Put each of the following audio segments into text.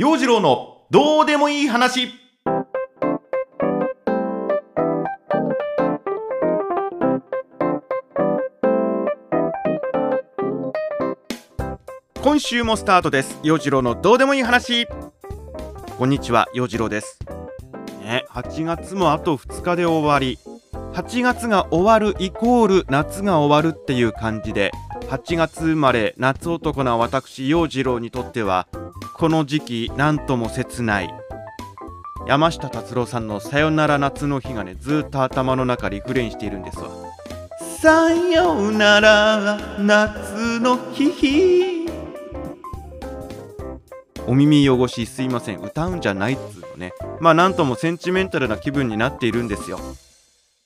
陽次郎のどうでもいい話。今週もスタートです。陽次郎のどうでもいい話。こんにちは陽次郎です。ね8月もあと2日で終わり。8月が終わるイコール夏が終わるっていう感じで8月生まれ夏男な私陽次郎にとってはこの時期なんとも切ない。山下達郎さんの「さよなら夏の日」がねずっと頭の中リフレインしているんですわ。さよなら夏の日お耳汚しすいません。歌うんじゃないっつうのね。まあなんともセンチメンタルな気分になっているんですよ。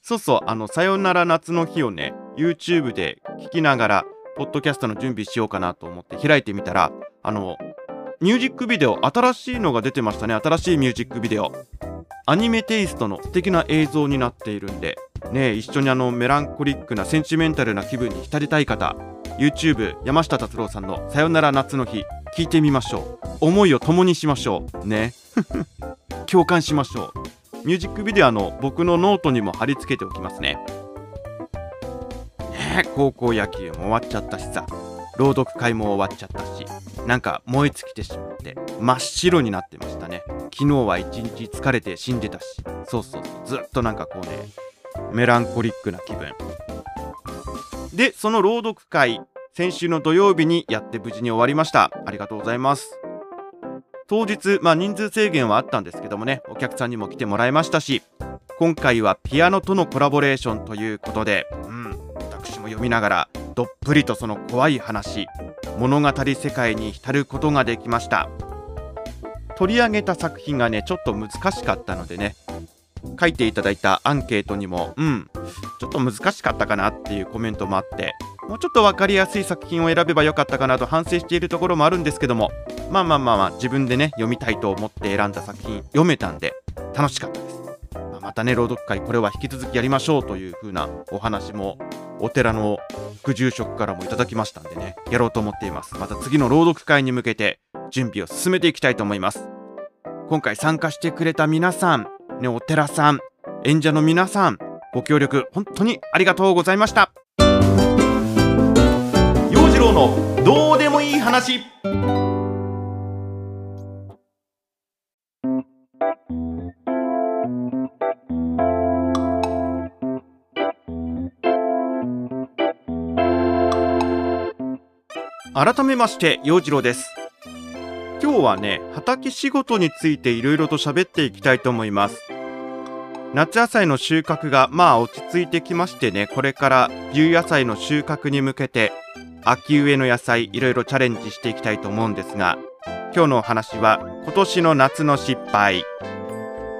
そうそうあの「さよなら夏の日」をね YouTube で聞きながらポッドキャストの準備しようかなと思って開いてみたらあのミュージックビデオ新しいのが出てましたね。新しいミュージックビデオ。アニメテイストの素敵な映像になっているんでね一緒にあのメランコリックなセンチメンタルな気分に浸りたい方 YouTube 山下達郎さんの「さよなら夏の日」聞いてみましょう。思いを共にしましょう。ね。共感しましょう。ミュージックビデオの僕のノートにも貼り付けておきますね。ね高校野球も終わっちゃったしさ。朗読会も終わっちゃったし。なんか燃え尽きてしまって真っ白になってましたね。昨日は一日疲れて死んでたし。そうそうずっとなんかこうねメランコリックな気分。でその朗読会先週の土曜日にやって無事に終わりました。ありがとうございます。当日まあ人数制限はあったんですけどもねお客さんにも来てもらいましたし今回はピアノとのコラボレーションということでうん私も読みながらどっぷりとその怖い話物語世界に浸ることができました。取り上げた作品がねちょっと難しかったのでね書いていただいたアンケートにもうんちょっと難しかったかなっていうコメントもあってもうちょっと分かりやすい作品を選べばよかったかなと反省しているところもあるんですけどもまあまあまあまあ自分でね読みたいと思って選んだ作品読めたんで楽しかったです、まあ、またね朗読会これは引き続きやりましょうという風なお話もお寺の副住職からもいただきましたんでねやろうと思っています。また次の朗読会に向けて準備を進めていきたいと思います。今回参加してくれた皆さんねお寺さん演者の皆さんご協力本当にありがとうございました。陽次郎のどうでもいい話。改めまして陽次郎です。今日はね畑仕事についていろいろと喋っていきたいと思います。夏野菜の収穫がまあ落ち着いてきましてねこれから冬野菜の収穫に向けて秋植えの野菜いろいろチャレンジしていきたいと思うんですが今日のお話は今年の夏の失敗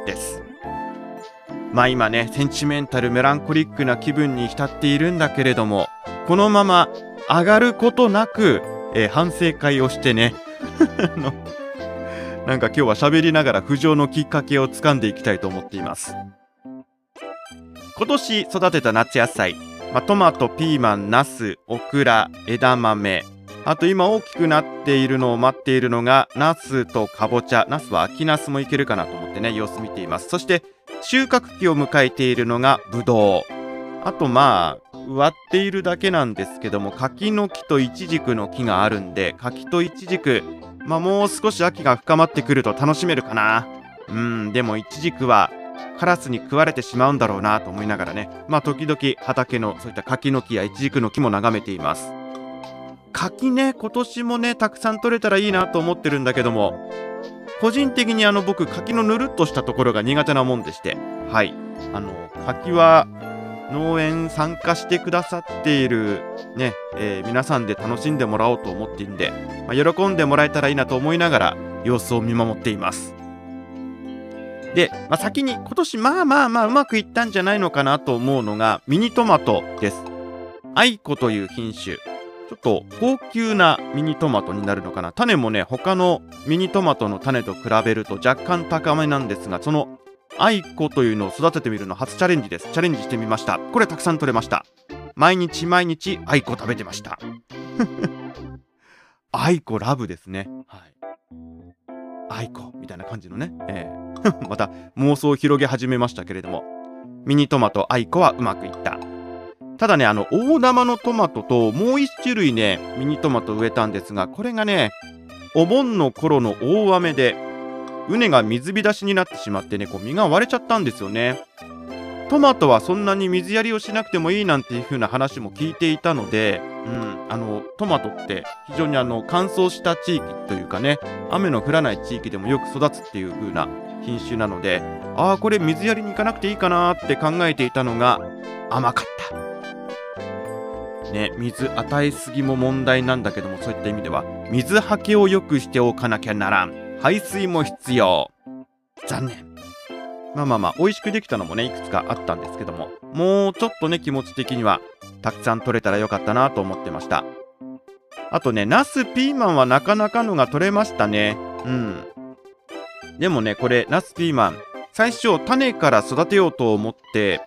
です。まあ今ねセンチメンタルメランコリックな気分に浸っているんだけれどもこのまま上がることなく、えー反省会をしてね。なんか今日は喋りながら浮上のきっかけをつかんでいきたいと思っています。今年育てた夏野菜、まあ、トマトピーマンナスオクラ枝豆。あと今大きくなっているのを待っているのがナスとかぼちゃ。ナスは秋ナスもいけるかなと思ってね様子見ています。そして収穫期を迎えているのがブドウあとまあ植わっているだけなんですけども柿の木とイチジクの木があるんで柿とイチジクまあもう少し秋が深まってくると楽しめるかな。うんでもイチジクはカラスに食われてしまうんだろうなと思いながらね。まあ時々畑のそういった柿の木やイチジクの木も眺めています。柿ね今年もねたくさん取れたらいいなと思ってるんだけども個人的にあの僕柿のぬるっとしたところが苦手なもんでしてはい。あの柿は農園参加してくださっているね、えー皆さんで楽しんでもらおうと思っているんで、まあ、喜んでもらえたらいいなと思いながら様子を見守っています。で、まあ、先に今年まあまあまあうまくいったんじゃないのかなと思うのがミニトマトです。アイコという品種。ちょっと高級なミニトマトになるのかな。種もね他のミニトマトの種と比べると若干高めなんですがそのアイコというのを育ててみるの初チャレンジです。チャレンジしてみました。これたくさん取れました。毎日毎日アイコ食べてました。アイコラブですね。はい。アイコみたいな感じのね、えー また妄想を広げ始めましたけれども。ミニトマトアイコはうまくいった。ただねあの大玉のトマトともう一種類ねミニトマト植えたんですがこれがねお盆の頃の大雨で畝が水浸しになってしまってねこう実が割れちゃったんですよねトマトはそんなに水やりをしなくてもいいなんていう風な話も聞いていたので、うん、あのトマトって非常にあの乾燥した地域というかね雨の降らない地域でもよく育つっていう風な品種なのでああこれ水やりに行かなくていいかなって考えていたのが甘かったね水与えすぎも問題なんだけどもそういった意味では水はけを良くしておかなきゃならん排水も必要。残念。まあまあまあ美味しくできたのもねいくつかあったんですけどももうちょっとね気持ち的にはたくさん取れたらよかったなと思ってました。あとねナスピーマンはなかなかのが取れましたね。うん。でもねこれナスピーマン最初種から育てようと思って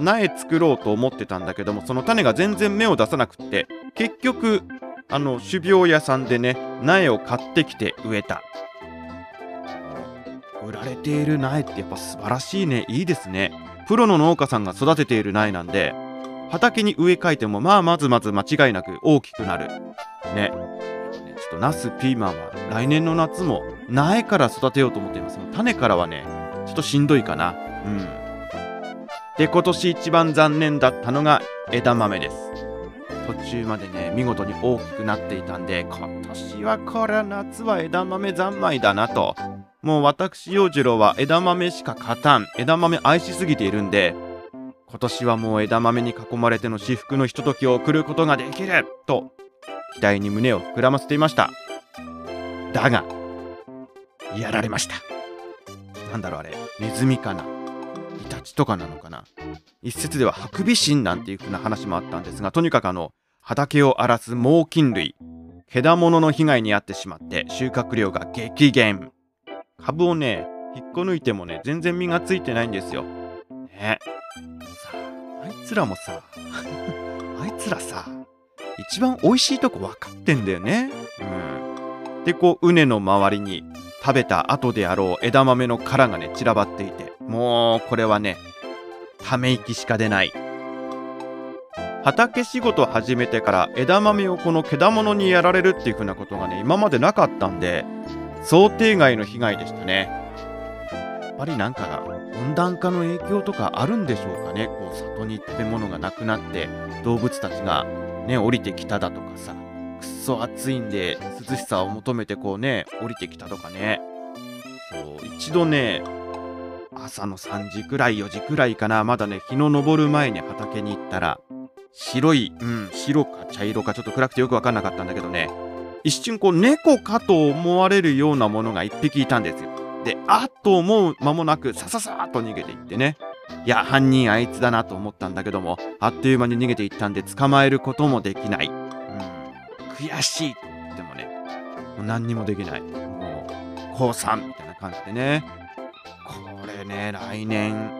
苗作ろうと思ってたんだけどもその種が全然芽を出さなくって結局あの種苗屋さんでね苗を買ってきて植えた。売られている苗ってやっぱ素晴らしいね。いいですね。プロの農家さんが育てている苗なんで畑に植え替えてもまあまずまず間違いなく大きくなる。ね。ちょっとナスピーマンは来年の夏も苗から育てようと思っています。種からはねちょっとしんどいかな。うん。で今年一番残念だったのが枝豆です。途中までね見事に大きくなっていたんで今年はこれは夏は枝豆三昧だなと。もう私陽次郎は枝豆しか勝たん。枝豆愛しすぎているんで今年はもう枝豆に囲まれての至福のひとときを送ることができると期待に胸を膨らませていました。だがやられました。なんだろうあれ。ネズミかな。イタチとかなのかな。一説ではハクビシンなんていう風な話もあったんですがとにかくあの畑を荒らす猛禽類けだものの被害に遭ってしまって収穫量が激減。株をね引っこ抜いてもね全然実がついてないんですよ。ね。さああいつらもさ あいつらさ一番美味しいとこ分かってんだよね。うん。でこう畝の周りに食べた後であろう枝豆の殻がね散らばっていてもうこれはねため息しか出ない。畑仕事始めてから枝豆をこのけだものにやられるっていう風なことがね今までなかったんで想定外の被害でしたね。やっぱりなんか温暖化の影響とかあるんでしょうかね。こう里に食べ物がなくなって動物たちがね降りてきただとかさくっそ暑いんで涼しさを求めてこうね降りてきたとかね。そう一度ね朝の3時くらい4時くらいかな。まだね日の昇る前に畑に行ったら白いうん白か茶色かちょっと暗くてよく分かんなかったんだけどね。一瞬こう猫かと思われるようなものが1匹いたんですよ。であっと思う間もなくさささっと逃げていってね。いや犯人あいつだなと思ったんだけどもあっという間に逃げていったんで捕まえることもできない。うん。悔しいと言ってもねもう何にもできない。もう降参みたいな感じでね。これね来年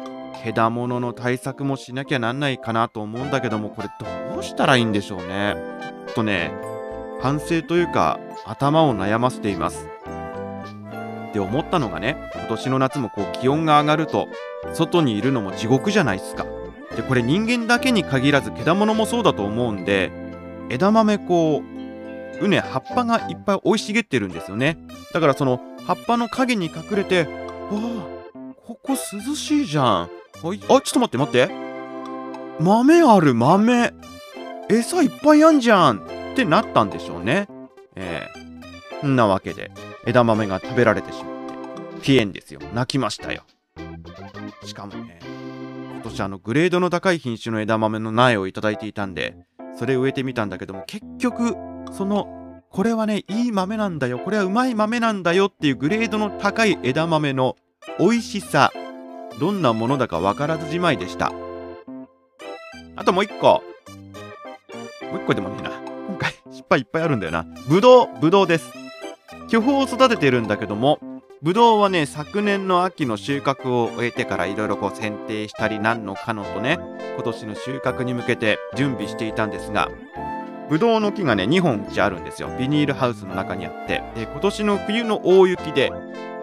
けだものの対策もしなきゃなんないかなと思うんだけどもこれどうしたらいいんでしょうね。ちょっとね反省というか頭を悩ませています。って思ったのがね今年の夏もこう気温が上がると外にいるのも地獄じゃないですか。でこれ人間だけに限らずけだものもそうだと思うんで枝豆こう畝葉っぱがいっぱい生い茂ってるんですよね。だからその葉っぱの影に隠れてわあここ涼しいじゃん。あちょっと待って待って。豆ある豆。餌いっぱいあんじゃん。ってなったんでしょうね。ええ。ー、んなわけで枝豆が食べられてしまってピエンですよ泣きましたよ。しかもね今年あのグレードの高い品種の枝豆の苗をいただいていたんでそれ植えてみたんだけども結局そのこれはねいい豆なんだよこれはうまい豆なんだよっていうグレードの高い枝豆の美味しさどんなものだか分からずじまいでした。あともう一個。もう一個でもねえな。いっぱいあるんだよな。ぶどうぶどうです。巨峰を育ててるんだけどもぶどうはね昨年の秋の収穫を終えてからいろいろこう剪定したり何のかのとね今年の収穫に向けて準備していたんですがブドウの木がね2本うちあるんですよ。ビニールハウスの中にあって。で今年の冬の大雪で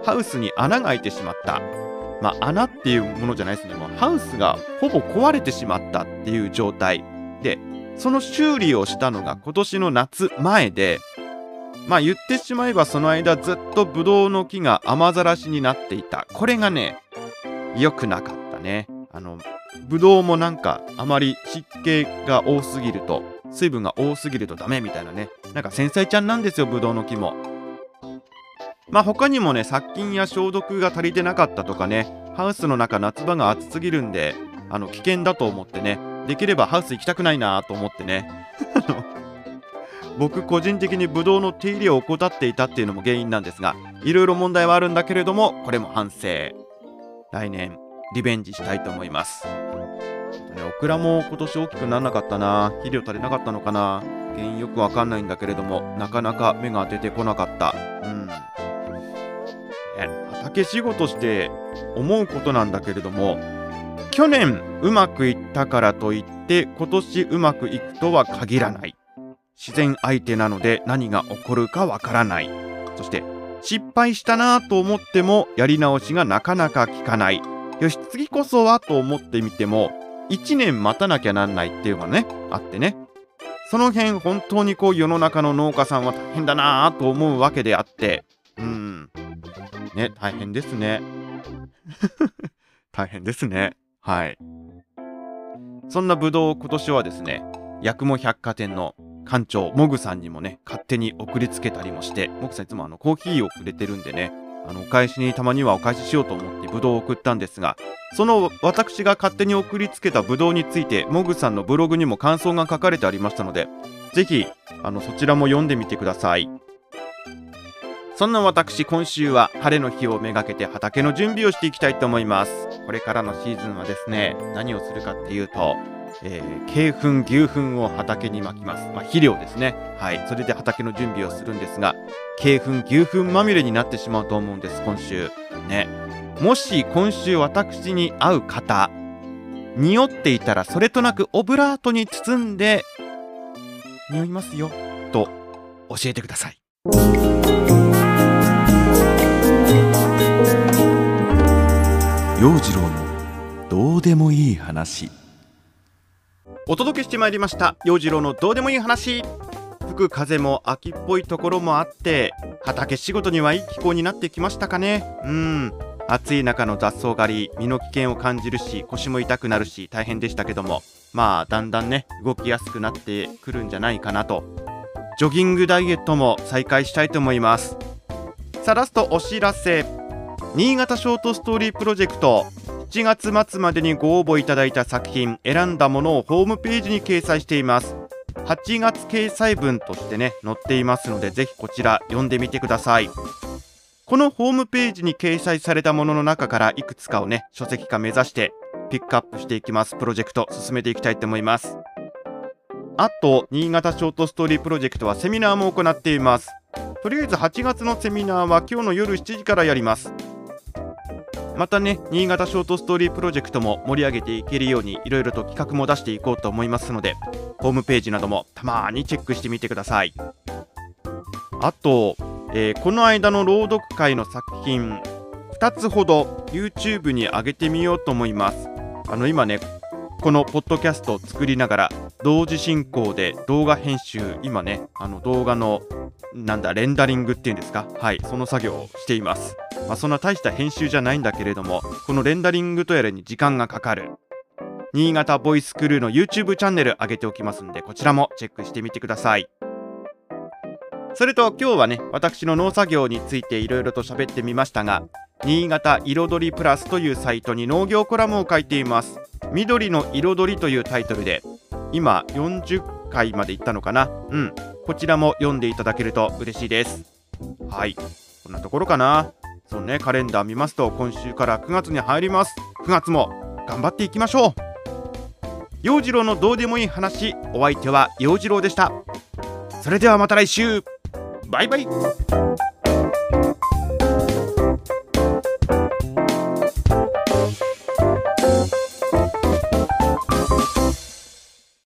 ハウスに穴が開いてしまった。まあ穴っていうものじゃないですね。もうハウスがほぼ壊れてしまったっていう状態。でその修理をしたのが今年の夏前でまあ言ってしまえばその間ずっとブドウの木が雨ざらしになっていた。これがね良くなかったね。あのブドウもなんかあまり湿気が多すぎると水分が多すぎるとダメみたいなね。なんか繊細ちゃんなんですよブドウの木も。まあ他にもね殺菌や消毒が足りてなかったとかね。ハウスの中夏場が暑すぎるんであの危険だと思ってね。できればハウス行きたくないなと思ってね。僕個人的にブドウの手入れを怠っていたっていうのも原因なんですがいろいろ問題はあるんだけれどもこれも反省。来年リベンジしたいと思います。ね、オクラも今年大きくならなかったな。肥料足りなかったのかな。原因よくわかんないんだけれどもなかなか芽が出てこなかった。うん。畑仕事して思うことなんだけれども去年うまくいったからといって今年うまくいくとは限らない。自然相手なので何が起こるかわからない。そして失敗したなぁと思ってもやり直しがなかなか効かない。よし次こそはと思ってみても1年待たなきゃなんないっていうのがねあってね。その辺本当にこう世の中の農家さんは大変だなぁと思うわけであって。うん。ね大変ですね。大変ですね。はい。そんなブドウ今年はですね八雲百貨店の館長モグさんにもね勝手に送りつけたりもしてモグさんいつもあのコーヒーをくれてるんでねあのお返しにたまにはお返ししようと思ってブドウを送ったんですがその私が勝手に送りつけたブドウについてモグさんのブログにも感想が書かれてありましたのでぜひあのそちらも読んでみてください。そんな私今週は晴れの日をめがけて畑の準備をしていきたいと思います。これからのシーズンはですね何をするかっていうとえー、鶏粉牛粉を畑にまきます、まあ、肥料ですね。はい。それで畑の準備をするんですが鶏粉牛粉まみれになってしまうと思うんです今週。ね。もし今週私に会う方匂っていたらそれとなくオブラートに包んで匂いますよと教えてください。陽次郎のどうでもいい話。お届けしてまいりました。陽次郎のどうでもいい話。吹く風も秋っぽいところもあって畑仕事にはいい気候になってきましたかね。うん。暑い中の雑草狩り身の危険を感じるし腰も痛くなるし大変でしたけども。まあだんだんね動きやすくなってくるんじゃないかなと。ジョギングダイエットも再開したいと思います。さあラストお知らせ。新潟ショートストーリープロジェクト。7月末までにご応募いただいた作品選んだものをホームページに掲載しています。8月掲載分としてね載っていますのでぜひこちら読んでみてください。このホームページに掲載されたものの中からいくつかをね書籍化目指してピックアップしていきます。プロジェクト進めていきたいと思います。あと新潟ショートストーリープロジェクトはセミナーも行っています。とりあえず8月のセミナーは今日の夜7時からやります。またね新潟ショートストーリープロジェクトも盛り上げていけるようにいろいろと企画も出していこうと思いますのでホームページなどもたまにチェックしてみてください。あと、えー、この間の朗読会の作品2つほど YouTube に上げてみようと思います。あの今ねこのポッドキャストを作りながら同時進行で動画編集今ねあの動画のなんだレンダリングっていうんですか？はいその作業をしています。まあ、そんな大した編集じゃないんだけれどもこのレンダリングとやらに時間がかかる。新潟ボイスクルーの YouTube チャンネル上げておきますんでこちらもチェックしてみてください。それと今日はね私の農作業についていろいろと喋ってみましたが新潟彩りプラスというサイトに農業コラムを書いています。緑の彩りというタイトルで今40回までいったのかな。うんこちらも読んでいただけると嬉しいです。はいこんなところかな。そうねカレンダー見ますと今週から9月に入ります。9月も頑張っていきましょう。陽次郎のどうでもいい話お相手は陽次郎でした。それではまた来週。バイバイ。